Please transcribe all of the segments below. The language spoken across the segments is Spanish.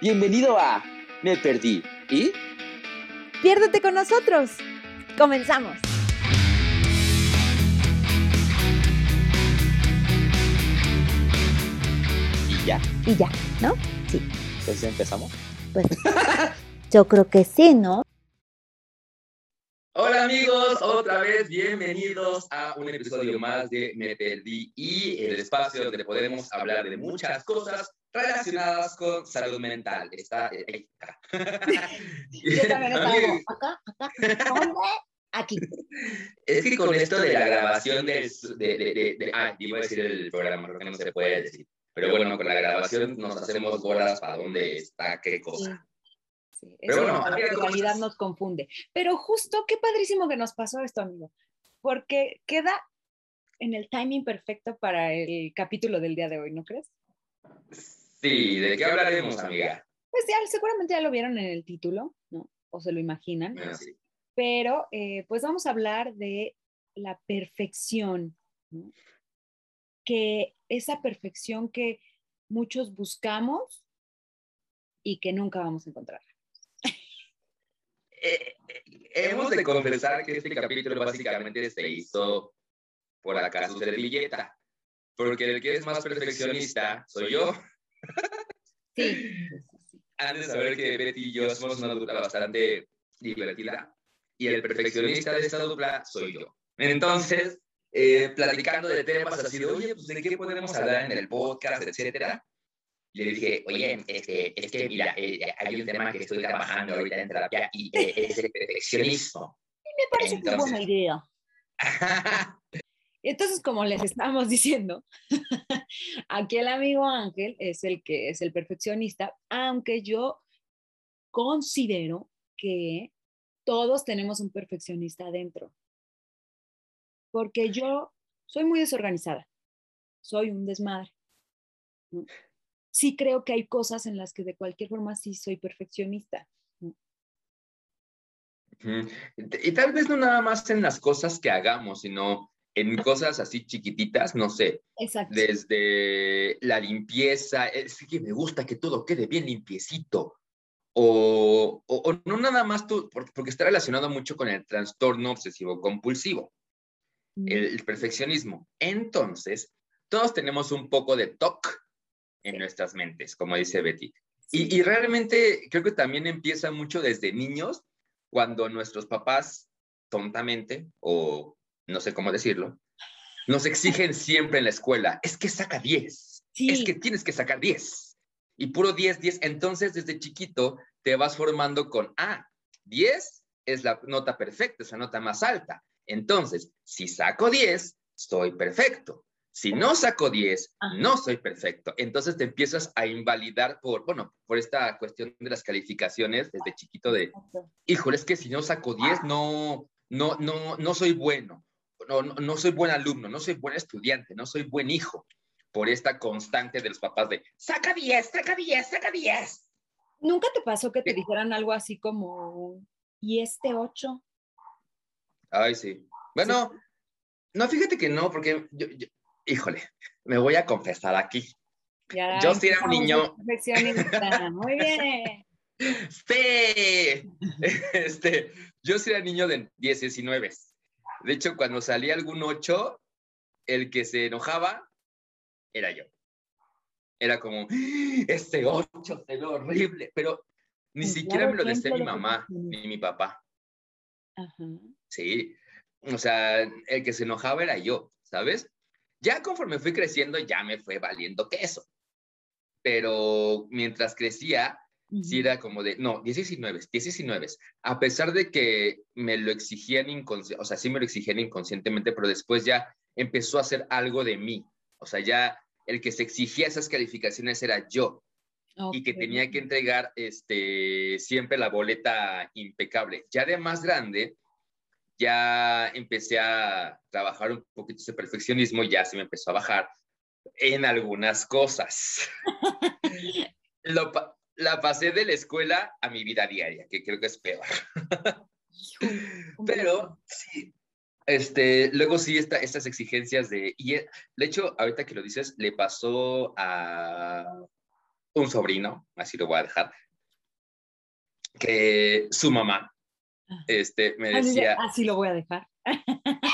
Bienvenido a Me Perdí. ¿Y? Piérdete con nosotros. Comenzamos. Y ya. Y ya, ¿no? Sí. Entonces empezamos. Pues yo creo que sí, ¿no? Hola amigos, otra vez bienvenidos a un episodio más de Me Perdí y el espacio donde podemos hablar de muchas cosas relacionadas con salud mental. Está eh, acá. Yo también estaba acá, acá, ¿dónde? Aquí. Es que con esto de la grabación del, de, de, de, de- ah, iba a decir el programa, creo que no se puede decir. Pero bueno, con la grabación nos hacemos bolas para dónde está qué cosa. Sí, Pero eso bueno, en había realidad nos confunde. Pero justo, qué padrísimo que nos pasó esto, amigo. Porque queda en el timing perfecto para el capítulo del día de hoy, ¿no crees? Sí, ¿de qué hablaremos, amiga? Pues ya, seguramente ya lo vieron en el título, ¿no? O se lo imaginan. Sí. pero eh, pues vamos a hablar de la perfección, ¿no? que esa perfección que muchos buscamos y que nunca vamos a encontrar. Eh, eh, hemos de confesar que este capítulo básicamente se hizo por acá su servilleta, porque el que es más perfeccionista soy yo. Sí. Han de saber que Betty y yo somos una dupla bastante divertida y el perfeccionista de esta dupla soy yo. Entonces, eh, platicando de temas así de, oye, pues de qué podemos hablar en el podcast, etcétera. Le dije, oye, este, es que mira, eh, hay un tema que estoy trabajando ahorita en terapia y eh, es el perfeccionismo. Me parece que es buena Entonces- idea. Entonces, como les estábamos diciendo, aquí el amigo Ángel es el que es el perfeccionista, aunque yo considero que todos tenemos un perfeccionista adentro. Porque yo soy muy desorganizada, soy un desmadre. Sí creo que hay cosas en las que de cualquier forma sí soy perfeccionista. Y tal vez no nada más en las cosas que hagamos, sino en cosas así chiquititas, no sé, Exacto. desde la limpieza, es que me gusta que todo quede bien limpiecito. O, o- o no nada más tú, por- porque está relacionado mucho con el trastorno obsesivo compulsivo, Mm, el, el perfeccionismo. Entonces, todos tenemos un poco de TOC en Sí. nuestras mentes, como dice Betty. sí. Y, y realmente creo que también empieza mucho desde niños, cuando nuestros papás, tontamente, o no sé cómo decirlo, nos exigen siempre en la escuela, es que saca 10, Sí. es que tienes que sacar 10. Y puro 10, 10. Entonces, desde chiquito, te vas formando con, ah, 10 es la nota perfecta, es la nota más alta. Entonces, si saco 10, soy perfecto. Si no saco 10, Ajá. no soy perfecto. Entonces te empiezas a invalidar por, bueno, por esta cuestión de las calificaciones desde chiquito de, híjole, es que si no saco 10, no, no, no, no soy bueno. No, no, soy buen alumno, no soy buen estudiante, no soy buen hijo. Por esta constante de los papás de, saca 10, saca 10, saca 10. ¿Nunca te pasó que te ¿Qué? dijeran algo así como, ¿y este 8? Ay, sí. Bueno, no, fíjate que no, porque yo, yo- híjole, me voy a confesar aquí. Ya Yo sí era un niño-. Muy bien. Sí. Este, yo sí era niño de 10, 19. De hecho, cuando salía algún 8, el que se enojaba era yo. Era como, este 8 se ve horrible, pero ni Un siquiera me lo decía mi mamá ni mi papá. Ajá. Sí. O sea, el que se enojaba era yo, ¿sabes? Ya conforme fui creciendo, ya me fue valiendo queso. Pero mientras crecía, sí era como de, no, 19, 19. A pesar de que me lo exigían inconscientemente, o sea, sí me lo exigían inconscientemente, pero después ya empezó a ser algo de mí. O sea, ya el que se exigía esas calificaciones era yo y que tenía que entregar este, siempre la boleta impecable. Ya de más grande, ya empecé a trabajar un poquito ese perfeccionismo, ya se me empezó a bajar en algunas cosas. Lo la pasé de la escuela a mi vida diaria, que creo que es peor. Pero sí, este, luego sí esta, estas exigencias de, y eh, de hecho, ahorita que lo dices, le pasó a, un sobrino, así lo voy a dejar, que su mamá ah. este, me decía... Así lo voy a dejar.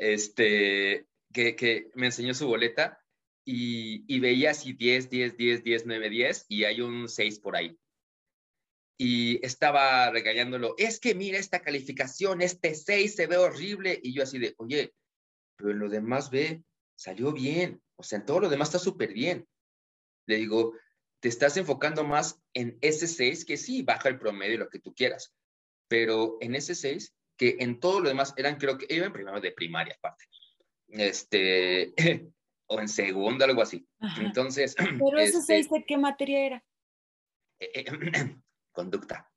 Este, que, que me enseñó su boleta y, y, veía así 10, 10, 10, 10, 9, 10 y hay un 6 por ahí. Y estaba regañándolo, es que mira esta calificación, este 6 se ve horrible. Y yo así de, oye, pero en lo demás ve, salió bien. O sea, en todo lo demás está súper bien. Le digo, te estás enfocando más en ese 6, que sí, baja el promedio, lo que tú quieras, pero en ese 6, que en todo lo demás eran, creo que iba en primero de primaria aparte, este, o en segundo, algo así. Entonces. Pero ese 6 este de qué materia era? Eh, eh, conducta.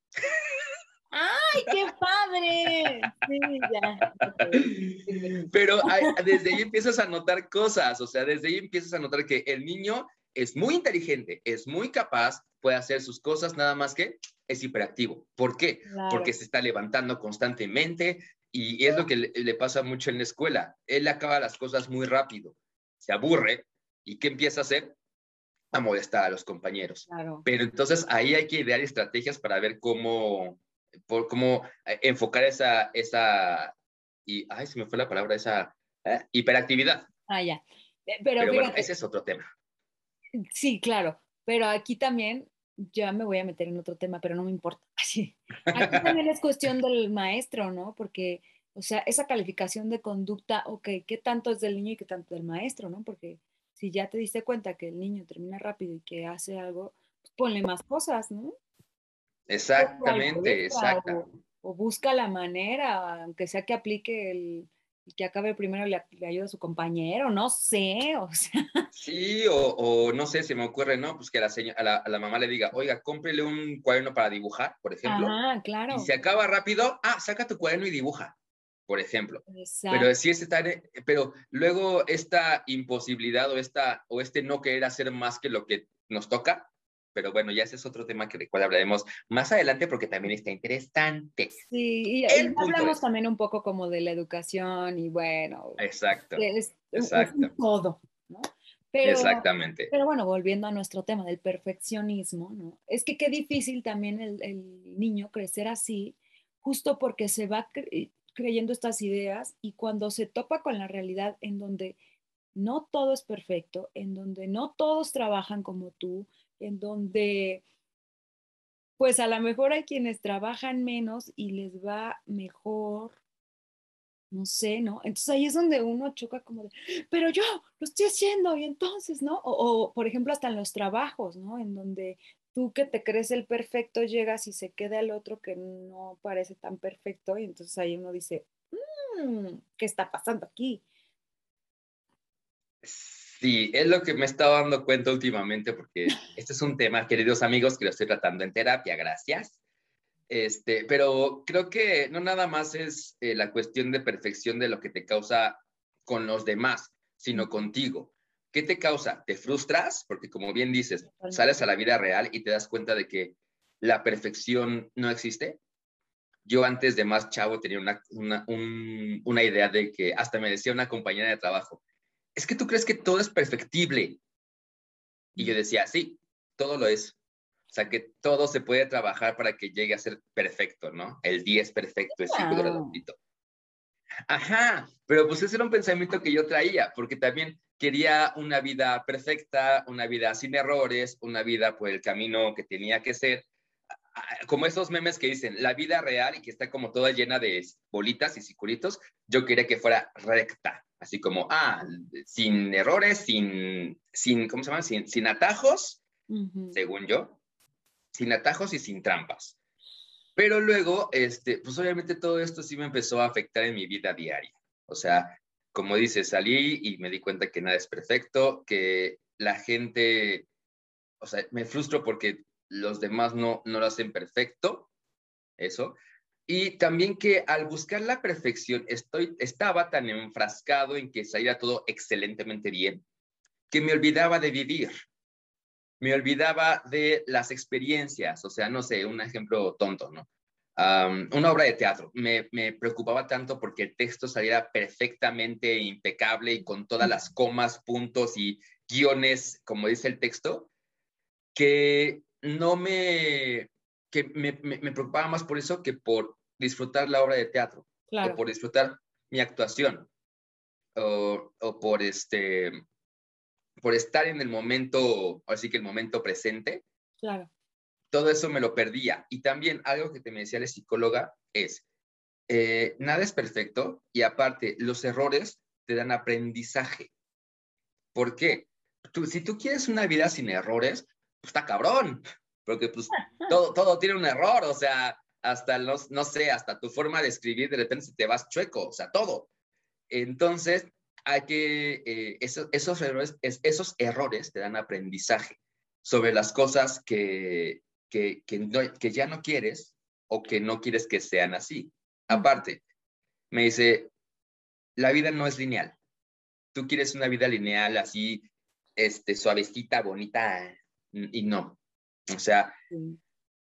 ¡Ay, qué padre! Sí, ya. Pero desde ahí empiezas a notar cosas, o sea, desde ahí empiezas a notar que el niño es muy inteligente, es muy capaz, puede hacer sus cosas, nada más que es hiperactivo. ¿Por qué? Porque se está levantando constantemente y es lo que le, pasa mucho en la escuela. Él acaba las cosas muy rápido, se aburre y ¿qué empieza a hacer? A molestar a los compañeros. Pero entonces ahí hay que idear estrategias para ver cómo, por, cómo eh, enfocar esa, esa, y, ay, se me fue la palabra, esa ¿eh? hiperactividad. Ah, ya. Eh, pero, bueno, ese es otro tema. Sí, claro, pero aquí también ya me voy a meter en otro tema, pero no me importa. Aquí también es cuestión del maestro, ¿no? Porque, o sea, esa calificación de conducta, ok, ¿qué tanto es del niño y qué tanto del maestro, ¿no? Porque si ya te diste cuenta que el niño termina rápido y que hace algo, pues ponle más cosas, ¿no? Exactamente, exacto. o busca la manera, aunque sea que aplique el, que acabe primero le, le ayuda a su compañero, no sé, o sea. Sí, o, no sé, se me ocurre, ¿no? Pues que a la, a, la, mamá le diga, oiga, cómprele un cuaderno para dibujar, por ejemplo. Ah, claro. Y se acaba rápido, ah, saca tu cuaderno y dibuja, por ejemplo. Exacto. Pero si es pero luego esta imposibilidad o, esta, o este no querer hacer más que lo que nos toca, pero bueno, ya ese es otro tema que de cual hablaremos más adelante porque también está interesante. Sí, y, hablamos también un poco como de la educación y bueno. Exacto. Es, todo, ¿no? Pero, Exactamente. Pero bueno, volviendo a nuestro tema del perfeccionismo, ¿no? Es que qué difícil también el, el niño crecer así, justo porque se va creyendo estas ideas y cuando se topa con la realidad en donde no todo es perfecto, en donde no todos trabajan como tú, en donde pues a lo mejor hay quienes trabajan menos y les va mejor, no sé, ¿no? Entonces ahí es donde uno choca como de, pero yo lo estoy haciendo y entonces, ¿no? O, por ejemplo hasta en los trabajos, ¿no? En donde tú que te crees el perfecto llegas y se queda el otro que no parece tan perfecto y entonces ahí uno dice, mm, ¿qué está pasando aquí? Sí, es lo que me he estado dando cuenta últimamente, porque este es un tema, queridos amigos, que lo estoy tratando en terapia, gracias. Este, pero creo que no nada más es eh, la cuestión de perfección de lo que te causa con los demás, sino contigo. ¿Qué te causa? ¿Te frustras? Porque como bien dices, sales a la vida real y te das cuenta de que la perfección no existe. Yo antes de más chavo tenía una, una, una idea de que hasta me decía una compañera de trabajo, es que tú crees que todo es perfectible. Y yo decía, sí, todo lo es. O sea, que todo se puede trabajar para que llegue a ser perfecto, ¿no? El 10 perfecto, es círculo redondito. Ajá, pero pues ese era un pensamiento que yo traía, porque también quería una vida perfecta, una vida sin errores, una vida por el camino que tenía que ser. Como esos memes que dicen, la vida real y que está como toda llena de bolitas y circulitos, yo quería que fuera recta, así como, ah, sin errores, sin, sin ¿cómo se llama? Sin, sin atajos, según yo, sin atajos y sin trampas. Pero luego, este, pues obviamente todo esto sí me empezó a afectar en mi vida diaria. O sea, como dices, salí y me di cuenta que nada es perfecto, que la gente, o sea, me frustro porque los demás no, no lo hacen perfecto, eso, y también que al buscar la perfección estoy, estaba tan enfrascado en que saliera todo excelentemente bien, que me olvidaba de vivir, me olvidaba de las experiencias, o sea, no sé, un ejemplo tonto, ¿no? una obra de teatro. Me, me, preocupaba tanto porque el texto saliera perfectamente impecable y con todas las comas, puntos y guiones, como dice el texto, que no me, que me, me, preocupaba más por eso que por disfrutar la obra de teatro, o por disfrutar mi actuación, o, o, por este, por estar en el momento, así que el momento presente. Claro. Todo eso me lo perdía. Y también algo que te me decía la psicóloga es, eh, nada es perfecto y aparte los errores te dan aprendizaje. ¿Por qué? Tú, si tú quieres una vida sin errores, pues está cabrón, porque pues todo, todo tiene un error, o sea, hasta los, no sé, hasta tu forma de escribir de repente se te vas chueco, o sea, todo. Entonces, hay que, eh, esos, esos, errores, esos errores te dan aprendizaje sobre las cosas que, que, que, que ya no quieres o que no quieres que sean así. Aparte, me dice, la vida no es lineal. Tú quieres una vida lineal así, este, suavecita, bonita, y no. O sea,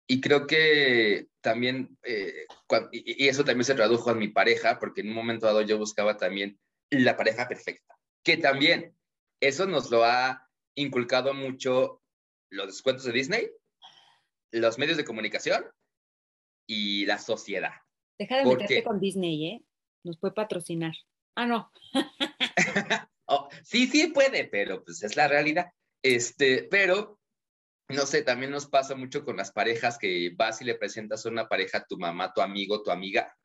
y creo que también, eh, y eso también se tradujo a mi pareja, porque en un momento dado yo buscaba también la pareja perfecta, que también eso nos lo ha inculcado mucho los descuentos de Disney, los medios de comunicación y la sociedad. Deja de meterte con Disney, ¿eh? Nos puede patrocinar. Ah, no. Oh, sí, sí puede, pero pues es la realidad. Este, pero no sé, también nos pasa mucho con las parejas que vas y le presentas a una pareja tu mamá, tu amigo, tu amiga.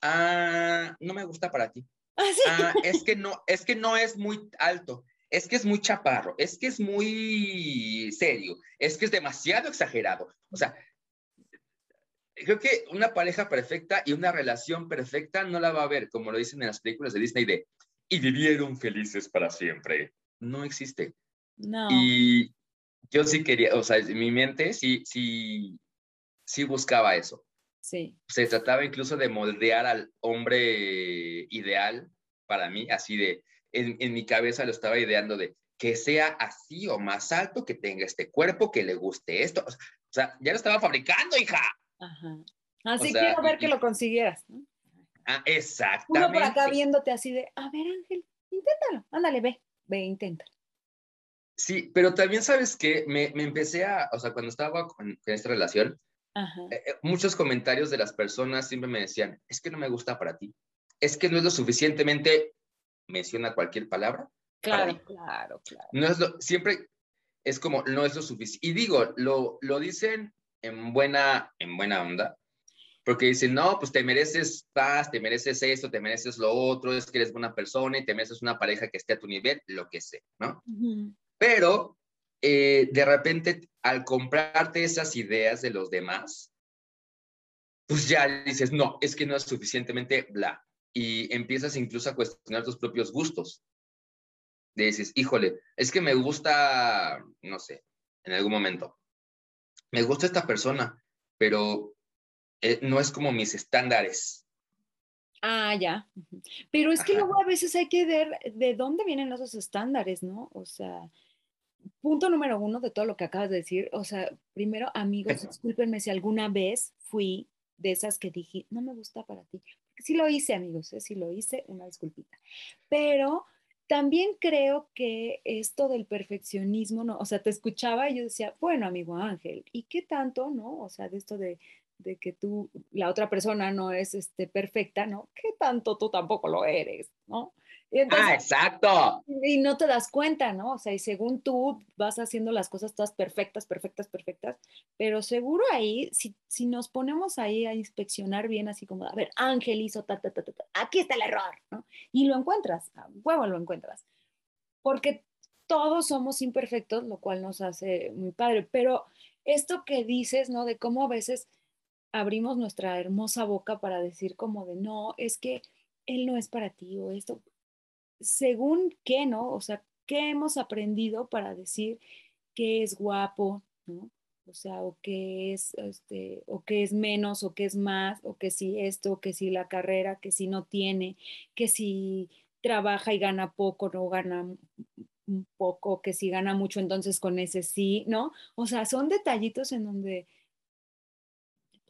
Ah, no me gusta para ti. Ah, ah, es que no, es que no es muy alto, es que es muy chaparro, es que es muy serio, es que es demasiado exagerado. O sea, creo que una pareja perfecta y una relación perfecta no la va a haber, como lo dicen en las películas de Disney de y vivieron felices para siempre. No existe. No. Y yo sí quería, o sea, en mi mente sí, sí, sí buscaba eso. Sí. Se trataba incluso de moldear al hombre ideal para mí, así de, en, en mi cabeza lo estaba ideando de que sea así o más alto, que tenga este cuerpo, que le guste esto. O sea, ya lo estaba fabricando, hija. Ajá. Así quiero ver que lo consiguieras. ¿no? Ah, exactamente. Uno por acá viéndote así de, a ver, Ángel, inténtalo. Ándale, ve, ve, intenta. Sí, pero también sabes que me, me, empecé a, o sea, cuando estaba con, esta relación, eh, eh, muchos comentarios de las personas siempre me decían, es que no me gusta para ti, es que no es lo suficientemente, menciona cualquier palabra. Claro, claro, claro. No es lo, siempre es como, no es lo suficiente. Y digo, lo, lo dicen en buena, en buena onda, porque dicen, no, pues te mereces paz, te mereces esto, te mereces lo otro, es que eres buena persona y te mereces una pareja que esté a tu nivel, lo que sea, ¿no? Pero eh, de repente, al comprarte esas ideas de los demás, pues ya dices, no, es que no es suficientemente bla. Y empiezas incluso a cuestionar tus propios gustos. dices, híjole, es que me gusta, no sé, en algún momento, me gusta esta persona, pero eh, no es como mis estándares. Ah, ya. Pero es que luego a veces hay que ver de dónde vienen esos estándares, ¿no? O sea, punto número uno de todo lo que acabas de decir, o sea, primero, amigos, discúlpenme si alguna vez fui de esas que dije, no me gusta para ti. Sí lo hice, amigos, ¿eh? sí lo hice, una disculpita. Pero también creo que esto del perfeccionismo, ¿no? O sea, te escuchaba y yo decía, bueno, amigo Ángel, ¿y qué tanto, no? O sea, de esto de, de que tú, la otra persona no es este, perfecta, ¿no? ¿Qué tanto tú tampoco lo eres, ¿no? Ah, exacto. Y no te das cuenta, ¿no? O sea, y según tú vas haciendo las cosas todas perfectas, perfectas, perfectas, pero seguro ahí, si, si nos ponemos ahí a inspeccionar bien, así como, a ver, Ángel hizo ta, ta, ta, ta, aquí está el error, ¿no? Y lo encuentras, a huevo lo encuentras. Porque todos somos imperfectos, lo cual nos hace muy padre, pero esto que dices, ¿no? De cómo a veces abrimos nuestra hermosa boca para decir como de, no, es que él no es para ti o esto, según qué, ¿no? O sea, ¿qué hemos aprendido para decir que es guapo, ¿no? O sea, o que es, este, o que es menos, o que es más, o que si esto, que si la carrera, que si no tiene, que si trabaja y gana poco, no gana un poco, que si gana mucho, entonces con ese sí, ¿no? O sea, son detallitos en donde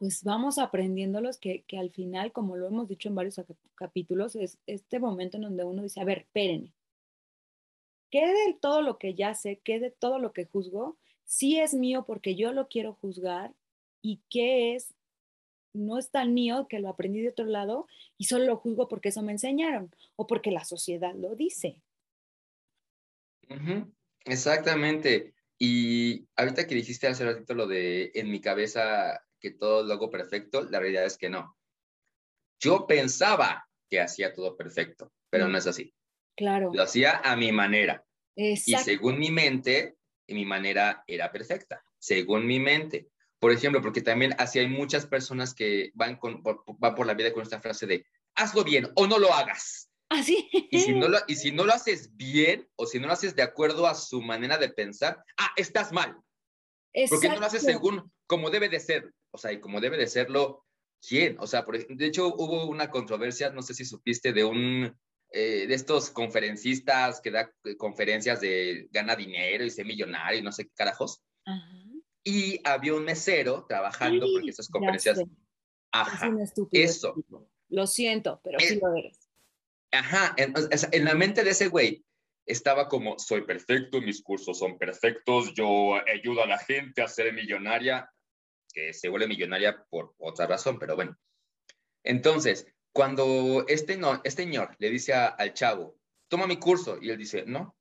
pues vamos aprendiéndolos que, que al final, como lo hemos dicho en varios capítulos, es este momento en donde uno dice, a ver, espérenme, ¿qué de todo lo que ya sé, qué de todo lo que juzgo, sí es mío porque yo lo quiero juzgar y qué es, no es tan mío que lo aprendí de otro lado y solo lo juzgo porque eso me enseñaron o porque la sociedad lo dice. Exactamente. Y ahorita que dijiste hace ratito lo de en mi cabeza que todo lo hago perfecto, la realidad es que no. Yo pensaba que hacía todo perfecto, pero no es así. Claro. Lo hacía a mi manera. Y según mi mente, mi manera era perfecta, según mi mente. Por ejemplo, porque también así hay muchas personas que van, con, por, por la vida con esta frase de, hazlo bien o no lo hagas. Así. Y si, no lo, y si no lo haces bien o si no lo haces de acuerdo a su manera de pensar, ah, estás mal. Porque no lo haces según como debe de ser. O sea, y como debe de serlo, ¿quién? O sea, por, de hecho hubo una controversia, no sé si supiste, de un eh, de estos conferencistas que da eh, conferencias de gana dinero y ser millonario y no sé qué carajos. Y había un mesero trabajando porque esas conferencias... Ajá, eso. Lo siento, pero sí lo eres. Ajá, en, en la mente de ese güey estaba como, soy perfecto, mis cursos son perfectos, yo ayudo a la gente a ser millonaria, que se vuelve millonaria por otra razón, pero bueno. Entonces, cuando este, no, este señor le dice al chavo, toma mi curso, y él dice, no.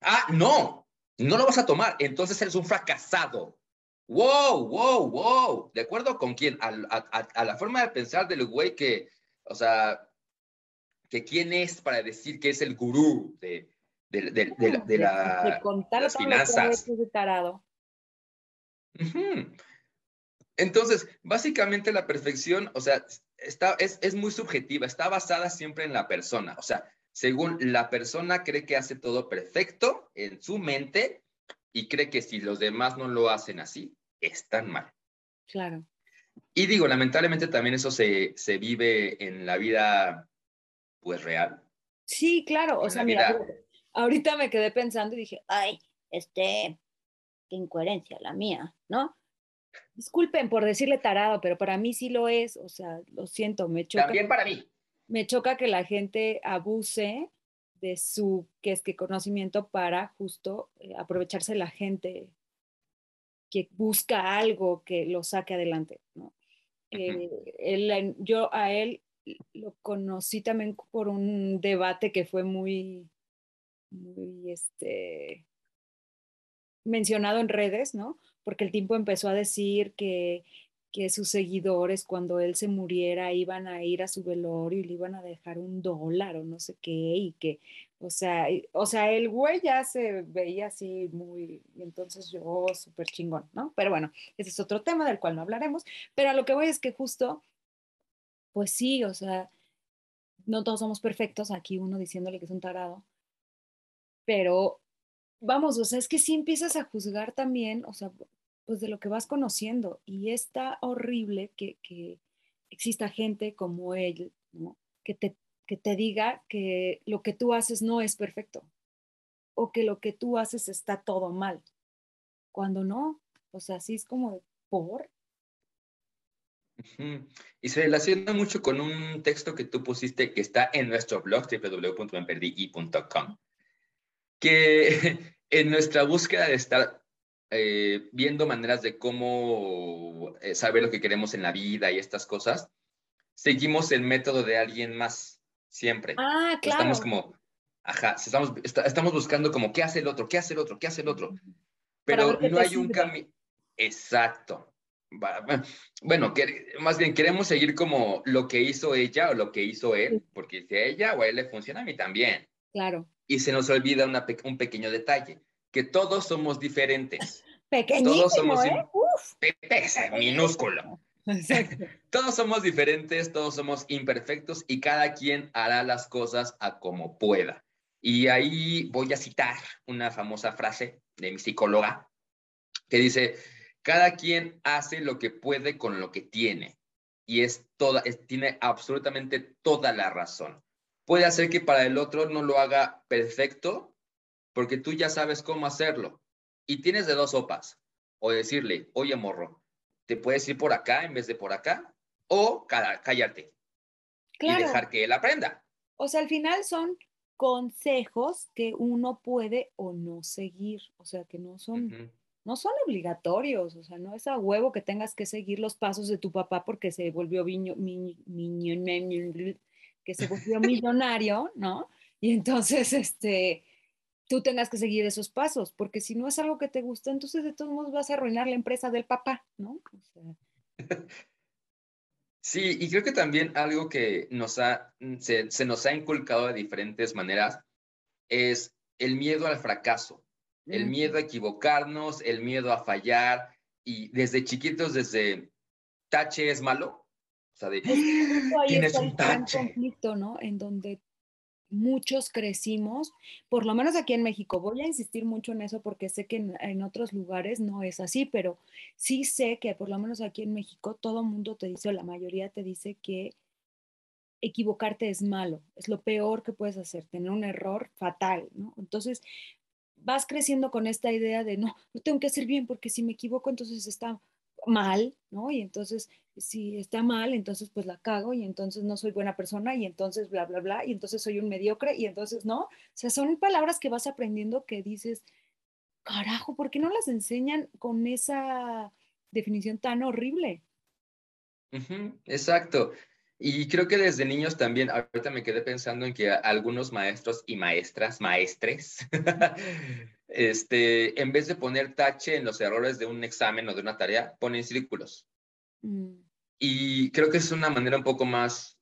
Ah, no, no lo vas a tomar, entonces eres un fracasado. Wow, wow, wow. ¿De acuerdo con quién? A, a, la forma de pensar del güey que, o sea, que quién es para decir que es el gurú de, de, de, de, de la, las finanzas. Entonces, básicamente la perfección, o sea, está, es, es muy subjetiva, está basada siempre en la persona. O sea, según la persona cree que hace todo perfecto en su mente y cree que si los demás no lo hacen así, están mal. Claro. Y digo, lamentablemente también eso se, se vive en la vida, pues, real. Sí, claro. O sea, mira, ahorita me quedé pensando y dije, ay, este, qué incoherencia la mía, ¿no? Disculpen por decirle tarado, pero para mí sí lo es, o sea, lo siento, me choca. También para mí. Me choca que la gente abuse de su que es que conocimiento para justo eh, aprovecharse la gente que busca algo que lo saque adelante, ¿no? Eh, yo a él lo conocí también por un debate que fue muy, muy, este, mencionado en redes, ¿no? porque el tipo empezó a decir que, que sus seguidores cuando él se muriera iban a ir a su velorio y le iban a dejar un dólar o no sé qué, y que, o sea, o sea, el güey ya se veía así muy, y entonces yo súper chingón, ¿no? Pero bueno, ese es otro tema del cual no hablaremos, pero a lo que voy es que justo, pues sí, o sea, no todos somos perfectos, aquí uno diciéndole que es un tarado, pero vamos, o sea, es que sí empiezas a juzgar también, o sea, pues de lo que vas conociendo. Y está horrible que, que exista gente como él, ¿no? Que te, que te diga que lo que tú haces no es perfecto o que lo que tú haces está todo mal, cuando no, o sea, así es como por. Y se relaciona mucho con un texto que tú pusiste que está en nuestro blog www.memperdii.com, que en nuestra búsqueda de estar eh, viendo maneras de cómo eh, saber lo que queremos en la vida y estas cosas, seguimos el método de alguien más, siempre. Ah, claro. Estamos como, ajá, estamos, estamos buscando como qué hace el otro, qué hace el otro, qué hace el otro. Pero no hay un camino. Exacto. Bueno, que, más bien queremos seguir como lo que hizo ella o lo que hizo él, porque si a ella o a él le funciona, a mí también. Claro y se nos olvida un pequeño detalle, que todos somos diferentes. Pequeñísimo, todos somos ¿eh? minúsculo. todos somos diferentes, todos somos imperfectos y cada quien hará las cosas a como pueda. Y ahí voy a citar una famosa frase de mi psicóloga que dice, cada quien hace lo que puede con lo que tiene. Y es toda, tiene absolutamente toda la razón puede hacer que para el otro no lo haga perfecto porque tú ya sabes cómo hacerlo. Y tienes de dos sopas. O decirle, oye, morro, te puedes ir por acá en vez de por acá. O callarte. Y dejar que él aprenda. O sea, al final son consejos que uno puede o no seguir. O sea, que no son no son obligatorios, o sea, no es a huevo que tengas que seguir los pasos de tu papá porque se volvió viño, que se volvió millonario, ¿no? Y entonces, este, tú tengas que seguir esos pasos, porque si no es algo que te gusta, entonces de todos modos vas a arruinar la empresa del papá, ¿no? Sí, y creo que también algo que nos ha, se, se nos ha inculcado de diferentes maneras es el miedo al fracaso el miedo a equivocarnos, el miedo a fallar, y desde chiquitos, desde tache es malo, o sea, de, tienes un tache. conflicto, ¿no? En donde muchos crecimos, por lo menos aquí en México, voy a insistir mucho en eso porque sé que en, otros lugares no es así, pero sí sé que por lo menos aquí en México todo mundo te dice, o la mayoría te dice que equivocarte es malo, es lo peor que puedes hacer, tener un error fatal, ¿no? Entonces, vas creciendo con esta idea de, no, lo tengo que hacer bien porque si me equivoco entonces está mal, ¿no? Y entonces, si está mal, entonces pues la cago y entonces no soy buena persona y entonces bla, bla, bla, y entonces soy un mediocre y entonces no. O sea, son palabras que vas aprendiendo que dices, carajo, ¿por qué no las enseñan con esa definición tan horrible? exacto. Y creo que desde niños también, ahorita me quedé pensando en que algunos maestros y maestras, maestres, este, en vez de poner tache en los errores de un examen o de una tarea, ponen círculos. Mm. Y creo que es una manera un poco más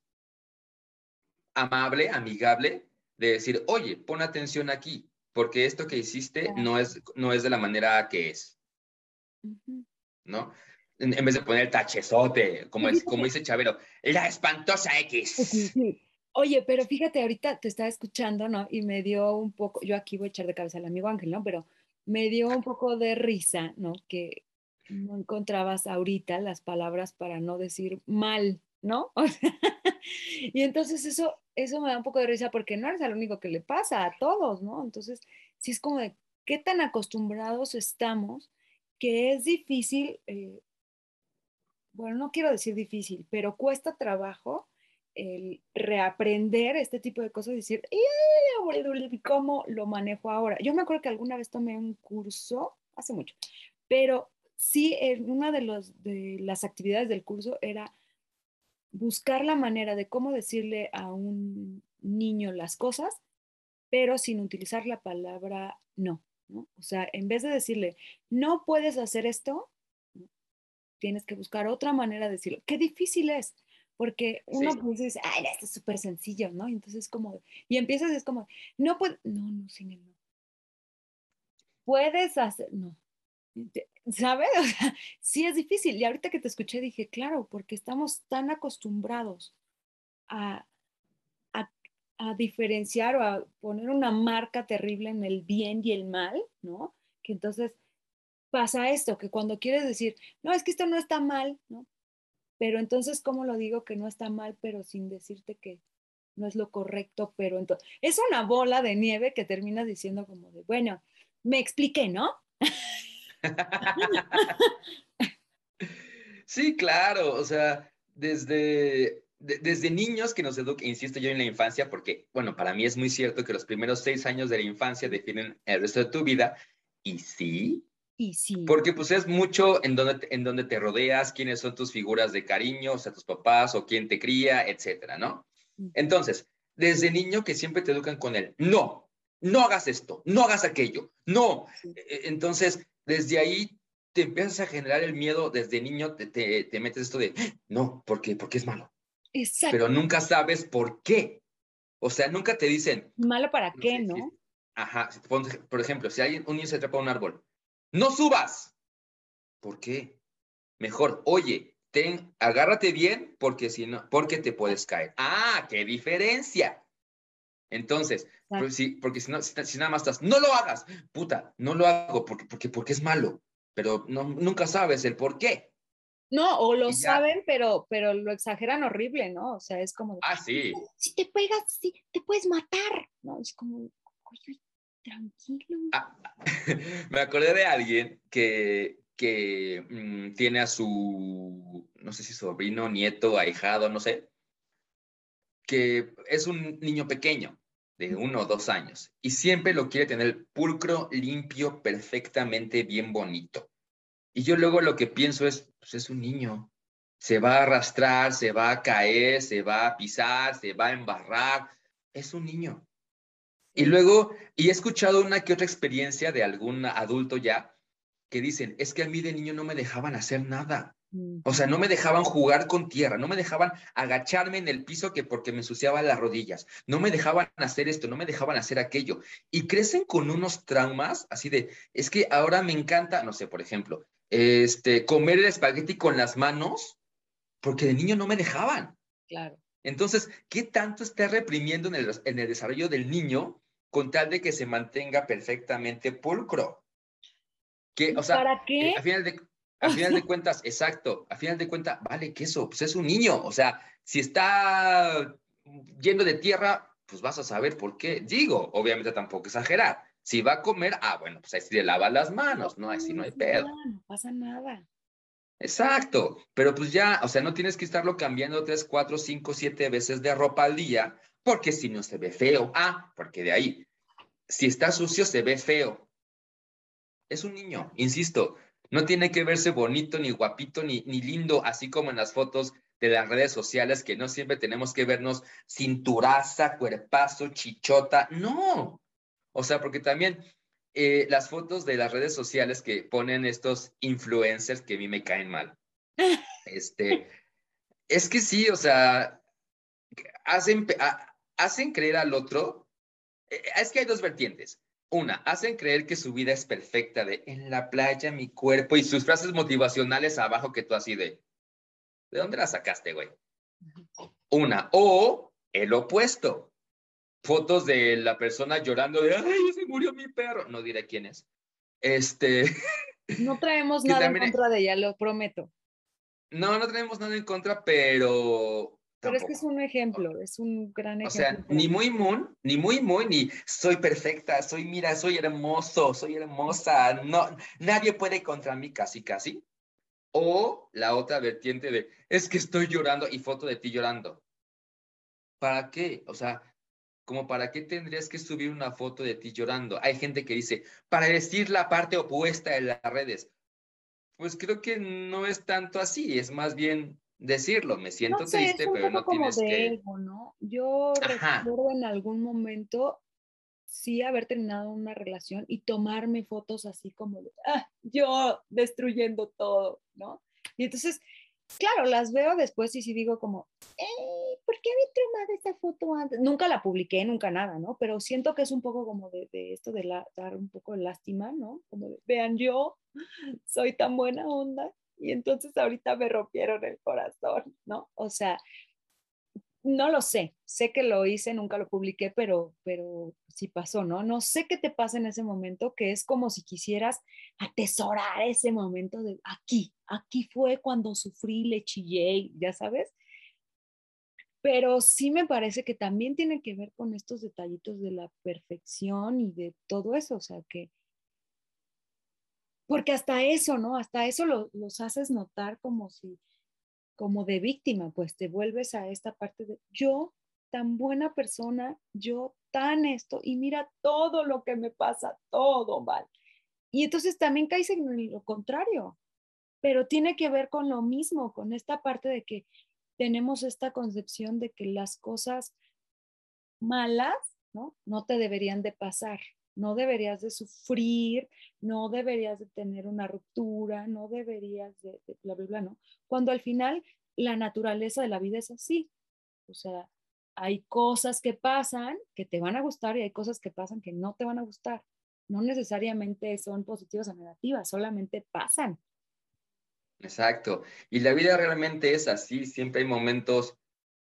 amable, amigable, de decir, oye, pon atención aquí, porque esto que hiciste no, es, no es de la manera que es. ¿No? En, vez de poner tachezote, como, es, como dice Chavero, la espantosa X. Oye, pero fíjate, ahorita te estaba escuchando, ¿no? Y me dio un poco, yo aquí voy a echar de cabeza al amigo Ángel, ¿no? Pero me dio un poco de risa, ¿no? Que no encontrabas ahorita las palabras para no decir mal, ¿no? y entonces eso, eso me da un poco de risa porque no eres el único que le pasa a todos, ¿no? Entonces, sí es como de qué tan acostumbrados estamos que es difícil eh, bueno, no quiero decir difícil, pero cuesta trabajo el reaprender este tipo de cosas y decir, ¿cómo lo manejo ahora? Yo me acuerdo que alguna vez tomé un curso, hace mucho, pero sí, una de, las actividades del curso era buscar la manera de cómo decirle a un niño las cosas, pero sin utilizar la palabra no, ¿no? O sea, en vez de decirle, no puedes hacer esto, tienes que buscar otra manera de decirlo. Qué difícil es, porque uno pues dice, ay, esto es súper sencillo, ¿no? Y entonces como, y empiezas es como, no puedes, no, no, sin el no. Puedes hacer, no. ¿Sabes? O sea, sí es difícil. Y ahorita que te escuché dije, claro, porque estamos tan acostumbrados a, a, a diferenciar o a poner una marca terrible en el bien y el mal, ¿no? Que entonces pasa esto, que cuando quieres decir, no, es que esto no está mal, ¿no? Pero entonces, ¿cómo lo digo que no está mal, pero sin decirte que no es lo correcto, pero entonces, es una bola de nieve que termina diciendo como de, bueno, me expliqué, ¿no? Sí, claro, o sea, desde, desde niños que nos educan, insisto yo en la infancia, porque, bueno, para mí es muy cierto que los primeros seis años de la infancia definen el resto de tu vida, y sí, porque pues es mucho en donde, en donde te rodeas, quiénes son tus figuras de cariño, o sea, tus papás o quién te cría, etcétera, ¿no? Entonces, desde niño que siempre te educan con él, no, no hagas esto, no hagas aquello, no. E, entonces, desde ahí te empiezas a generar el miedo, desde niño te, te, metes esto de, no, ¿por qué? Porque es malo. Exacto. Pero nunca sabes por qué. O sea, nunca te dicen. Malo para qué, ¿no? ajá, por ejemplo, si alguien, un niño se atrapa a un árbol, no subas. ¿Por qué? Mejor, oye, ten, agárrate bien porque si no, porque te puedes caer. Ah, qué diferencia. Entonces, pues porque si, no, si, nada más estás, no lo hagas, puta, no lo hago porque, porque, porque es malo, pero no, nunca sabes el por qué. No, o lo saben, pero, pero lo exageran horrible, ¿no? O sea, es como, ah, sí. Si te pegas, sí, te puedes matar, ¿no? Es como, oye, Tranquilo. Ah, me acordé de alguien que, que mm, tiene a su, no sé si sobrino, nieto, ahijado, no sé, que es un niño pequeño. de uno o dos años, y siempre lo quiere tener pulcro, limpio, perfectamente bien bonito. Y yo luego lo que pienso es, pues es un niño, se va a arrastrar, se va a caer, se va a pisar, se va a embarrar, es un niño. Y luego, y he escuchado una que otra experiencia de algún adulto ya que dicen, es que a mí de niño no me dejaban hacer nada. O sea, no me dejaban jugar con tierra, no me dejaban agacharme en el piso que porque me ensuciaba las rodillas, no me dejaban hacer esto, no me dejaban hacer aquello. Y crecen con unos traumas así de, es que ahora me encanta, no sé, por ejemplo, este, comer el espagueti con las manos, porque de niño no me dejaban. Claro. Entonces, ¿qué tanto está reprimiendo en el, en el desarrollo del niño con tal de que se mantenga perfectamente pulcro? Que, o sea, ¿Para qué? Eh, a final de, a final de cuentas, exacto, a final de cuentas, vale, que eso, pues es un niño, o sea, si está yendo de tierra, pues vas a saber por qué. Digo, obviamente tampoco exagerar. Si va a comer, ah, bueno, pues ahí sí le lava las manos, no, así no hay pedo. No pasa nada. Exacto, pero pues ya, o sea, no tienes que estarlo cambiando tres, cuatro, cinco, siete veces de ropa al día, porque si no se ve feo. Ah, porque de ahí, si está sucio, se ve feo. Es un niño, insisto, no tiene que verse bonito, ni guapito, ni, ni lindo, así como en las fotos de las redes sociales, que no siempre tenemos que vernos cinturaza, cuerpazo, chichota. No. O sea, porque también eh, las fotos de las redes sociales que ponen estos influencers que a mí me caen mal. Este, es que sí, o sea, hacen, hacen creer al otro. Eh, es que hay dos vertientes. Una, hacen creer que su vida es perfecta, de en la playa, mi cuerpo, y sus frases motivacionales abajo que tú así de, ¿de dónde la sacaste, güey? Una, o el opuesto, fotos de la persona llorando de, ay, se murió mi perro, no diré quién es. Este... No traemos nada en contra de ella, lo prometo. No, no tenemos nada en contra, pero pero es que es un ejemplo, es un gran ejemplo. O sea, ni muy moon, ni muy muy, ni soy perfecta, soy, mira, soy hermoso, soy hermosa, no, nadie puede contra mí casi, casi. O la otra vertiente de, es que estoy llorando y foto de ti llorando. ¿Para qué? O sea, como para qué tendrías que subir una foto de ti llorando. Hay gente que dice, para decir la parte opuesta de las redes. Pues creo que no es tanto así, es más bien decirlo, me siento triste, pero no tienes que... ¿no? Yo recuerdo en algún momento sí haber terminado una relación y tomarme fotos así como ah, yo destruyendo todo, ¿no? Y entonces, claro, las veo después y sí digo como, ¿por qué había tomado esta foto antes? Nunca la publiqué, nunca nada, ¿no? Pero siento que es un poco como de, esto de dar un poco de lástima, ¿no? Como de, vean, yo soy tan buena onda y entonces ahorita me rompieron el corazón, ¿no? O sea, no lo sé, sé que lo hice, nunca lo publiqué, pero, pero sí pasó, ¿no? No sé qué te pasa en ese momento, que es como si quisieras atesorar ese momento de aquí, aquí fue cuando sufrí, le chillé, ya sabes. Pero sí me parece que también tiene que ver con estos detallitos de la perfección y de todo eso, o sea, que, porque hasta eso, ¿no? Hasta eso los haces notar como si, como de víctima, pues te vuelves a esta parte de yo tan buena persona, yo tan esto, y mira todo lo que me pasa, todo mal. Y entonces también caes en lo contrario, pero tiene que ver con lo mismo, con esta parte de que tenemos esta concepción de que las cosas malas, ¿no? No te deberían de pasar no deberías de sufrir, no deberías de tener una ruptura, no deberías de, bla, bla, bla, ¿no? Cuando al final la naturaleza de la vida es así. O sea, hay cosas que pasan que te van a gustar y hay cosas que pasan que no te van a gustar. No necesariamente son positivas o negativas, solamente pasan. Exacto. Y la vida realmente es así, siempre hay momentos,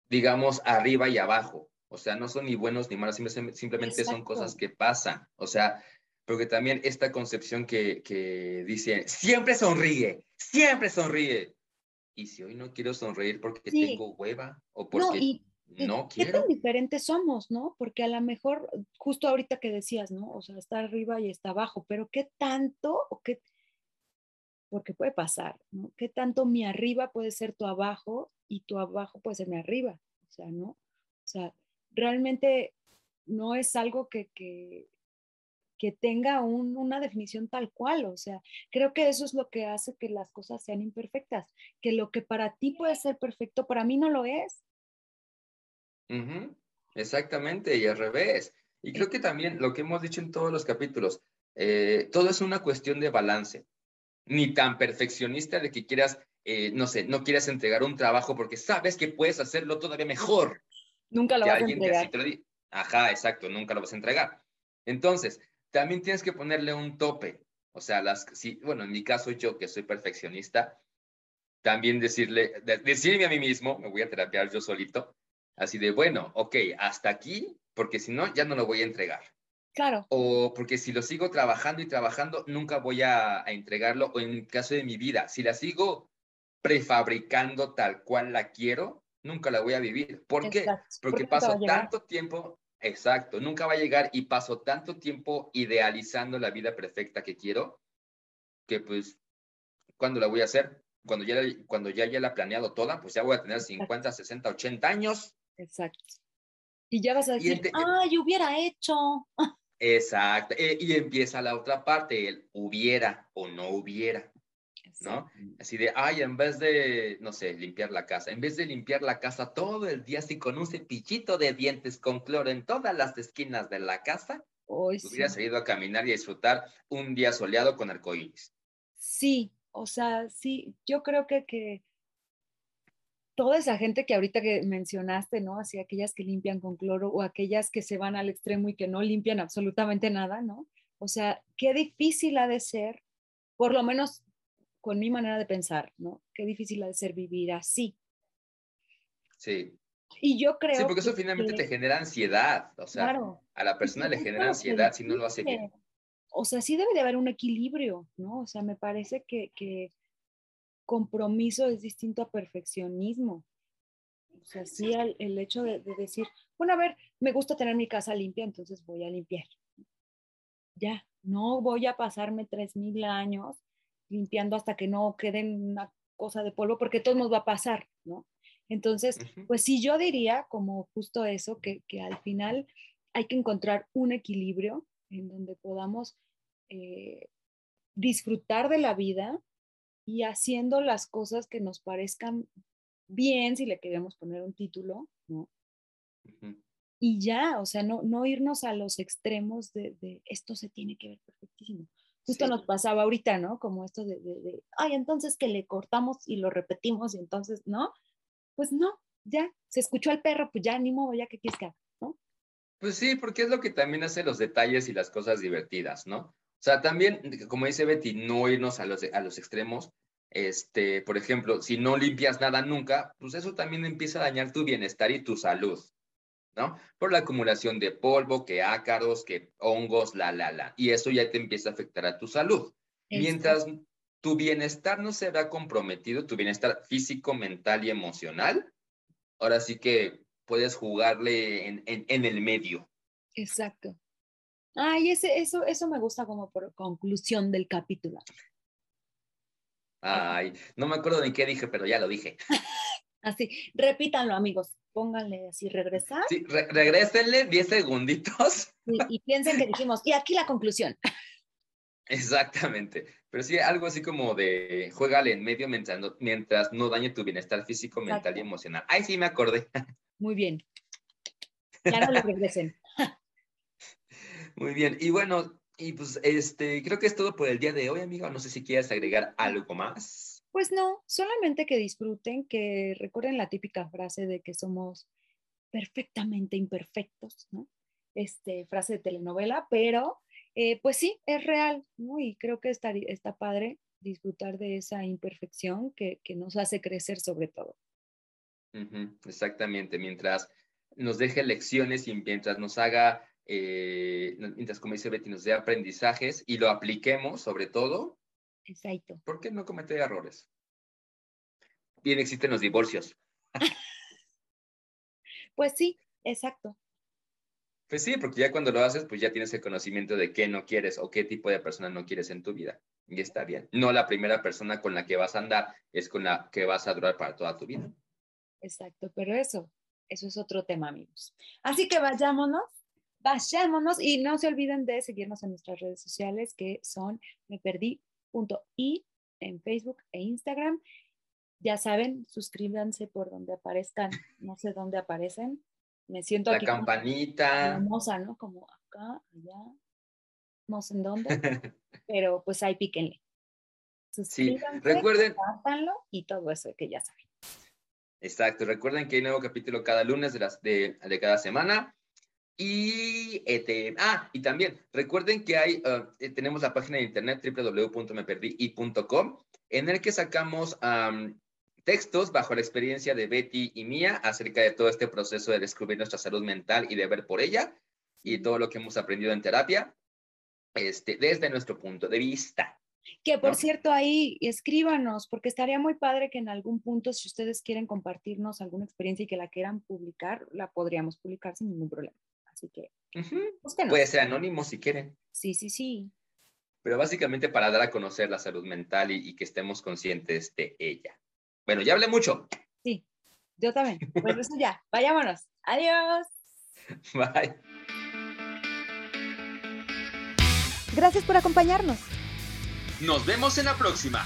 digamos, arriba y abajo. O sea, no son ni buenos ni malos, simplemente son cosas que pasan. O sea, porque también esta concepción que, que dice, siempre sonríe, siempre sonríe. Y si hoy no quiero sonreír porque tengo hueva o porque no, quiero. Qué tan diferentes somos, ¿no? Porque a lo mejor, justo ahorita que decías, ¿no? O sea, está arriba y está abajo, pero ¿qué tanto o qué? Porque puede pasar, ¿no? ¿Qué tanto mi arriba puede ser tu abajo y tu abajo puede ser mi arriba? O sea, ¿no? O sea, realmente no es algo que, que, tenga una definición tal cual. O sea, creo que eso es lo que hace que las cosas sean imperfectas, que lo que para ti puede ser perfecto, para mí no lo es. Exactamente, y al revés. Y creo que también lo que hemos dicho en todos los capítulos, eh, todo es una cuestión de balance. Ni tan perfeccionista de que quieras, eh, no sé, no quieras entregar un trabajo porque sabes que puedes hacerlo todavía mejor. Nunca lo vas a entregar. Ajá, exacto, nunca lo vas a entregar. Entonces, también tienes que ponerle un tope. O sea, las, sí, bueno, en mi caso yo que soy perfeccionista, también decirle, decirme a mí mismo, me voy a terapiar yo solito, así de, bueno, ok, hasta aquí, porque si no, ya no lo voy a entregar. Claro. O porque si lo sigo trabajando y trabajando, nunca voy a, entregarlo. O en el caso de mi vida, si la sigo prefabricando tal cual la quiero, nunca la voy a vivir. ¿Por qué? Porque paso tanto tiempo, exacto, nunca va a llegar y paso tanto tiempo idealizando la vida perfecta que quiero, que pues, ¿cuándo la voy a hacer? Cuando ya, cuando ya haya la planeado toda, pues ya voy a tener 50, 60, 80 años. Exacto. Y ya vas a decir, ay, hubiera hecho. Exacto. Eh, y empieza la otra parte, el hubiera o no hubiera. ¿No? Así de, ay, en vez de, no sé, limpiar la casa, en vez de limpiar la casa todo el día así con un cepillito de dientes con cloro en todas las esquinas de la casa, hubiera salido a caminar y a disfrutar un día soleado con arcoíris. Sí, o sea, sí, yo creo que, que toda esa gente que ahorita que mencionaste, ¿no? Así aquellas que limpian con cloro o aquellas que se van al extremo y que no limpian absolutamente nada, ¿no? O sea, qué difícil ha de ser, por lo menos con mi manera de pensar, ¿no? Qué difícil ha de ser vivir así. Sí. Y yo creo. Sí, porque eso finalmente te genera ansiedad. O sea, a la persona le genera ansiedad si no lo hace bien. O sea, sí debe de haber un equilibrio, ¿no? O sea, me parece que, que compromiso es distinto a perfeccionismo. O sea, sí el, hecho de, decir, bueno, a ver, me gusta tener mi casa limpia, entonces voy a limpiar. Ya, no voy a pasarme tres mil años limpiando hasta que no quede una cosa de polvo, porque todo nos va a pasar, ¿no? Entonces, pues sí, yo diría como justo eso, que, al final hay que encontrar un equilibrio en donde podamos eh, disfrutar de la vida, y haciendo las cosas que nos parezcan bien, si le queremos poner un título, ¿no? Y ya, o sea, no, no irnos a los extremos de, esto se tiene que ver perfectísimo. Justo nos pasaba ahorita, ¿no? Como esto de, de, ay, entonces que le cortamos y lo repetimos y entonces, ¿no? Pues no, ya, se escuchó al perro, pues ya, ni modo, ya que que ¿no? Pues sí, porque es lo que también hace los detalles y las cosas divertidas, ¿no? O sea, también, como dice Betty, no irnos a los, a los extremos. Este, por ejemplo, si no limpias nada nunca, pues eso también empieza a dañar tu bienestar y tu salud, ¿no? Por la acumulación de polvo, que ácaros, que hongos, la, la, la. Y eso ya te empieza a afectar a tu salud. Mientras tu bienestar no se vea comprometido, tu bienestar físico, mental y emocional, ahora sí que puedes jugarle en, en, en el medio. Exacto. Ay, ese, eso, eso me gusta como por conclusión del capítulo. Ay, no me acuerdo ni qué dije, pero ya lo dije. así, repítanlo, amigos. Pónganle así, regresar. Sí, regrésenle 10 segunditos. y piensen que dijimos, y aquí la conclusión. Exactamente. Pero sí, algo así como de juégale en medio mientras no, mientras no dañe tu bienestar físico, mental y emocional. Ay, sí, me acordé. Muy bien. Ya no le regresen. Muy bien. Y bueno, y pues este, creo que es todo por el día de hoy, amiga. No sé si quieres agregar algo más. Pues no, solamente que disfruten, que recuerden la típica frase de que somos perfectamente imperfectos, ¿no? Este, frase de telenovela, pero eh, pues sí, es real, ¿no? Y creo que está, está padre disfrutar de esa imperfección que, que nos hace crecer sobre todo. exactamente, mientras nos deje lecciones y mientras nos haga eh, mientras, como dice Betty, nos dé aprendizajes y lo apliquemos sobre todo. Exacto. ¿Por qué no cometer errores? Bien existen los divorcios. pues sí, exacto. Pues sí, porque ya cuando lo haces, pues ya tienes el conocimiento de qué no quieres o qué tipo de persona no quieres en tu vida. Y está bien. No la primera persona con la que vas a andar es con la que vas a durar para toda tu vida. Exacto, pero eso, eso es otro tema, amigos. Así que vayámonos vayámonos y no se olviden de seguirnos en nuestras redes sociales que son me perdí.i en Facebook e Instagram. Ya saben, suscríbanse por donde aparezcan, no sé dónde aparecen. Me siento La campanita. Hermosa, ¿no? Como acá, allá, no sé en dónde, pero pues ahí píquenle. Suscríbanse, sí. recuerden. y todo eso que ya saben. Exacto, recuerden que hay nuevo capítulo cada lunes de, las, de, de cada semana. Y, este, ah, y también recuerden que hay, uh, tenemos la página de internet www.meperdii.com en el que sacamos um, textos bajo la experiencia de Betty y mía acerca de todo este proceso de descubrir nuestra salud mental y de ver por ella y todo lo que hemos aprendido en terapia este, desde nuestro punto de vista. Que por cierto, ahí escríbanos, porque estaría muy padre que en algún punto, si ustedes quieren compartirnos alguna experiencia y que la quieran publicar, la podríamos publicar sin ningún problema. Así que, puede ser anónimo si quieren. Sí, sí, sí. Pero básicamente para dar a conocer la salud mental y, y que estemos conscientes de ella. Bueno, ya hablé mucho. Sí, yo también. Pues eso ya, vayámonos. Adiós. Bye. Gracias por acompañarnos. Nos vemos en la próxima.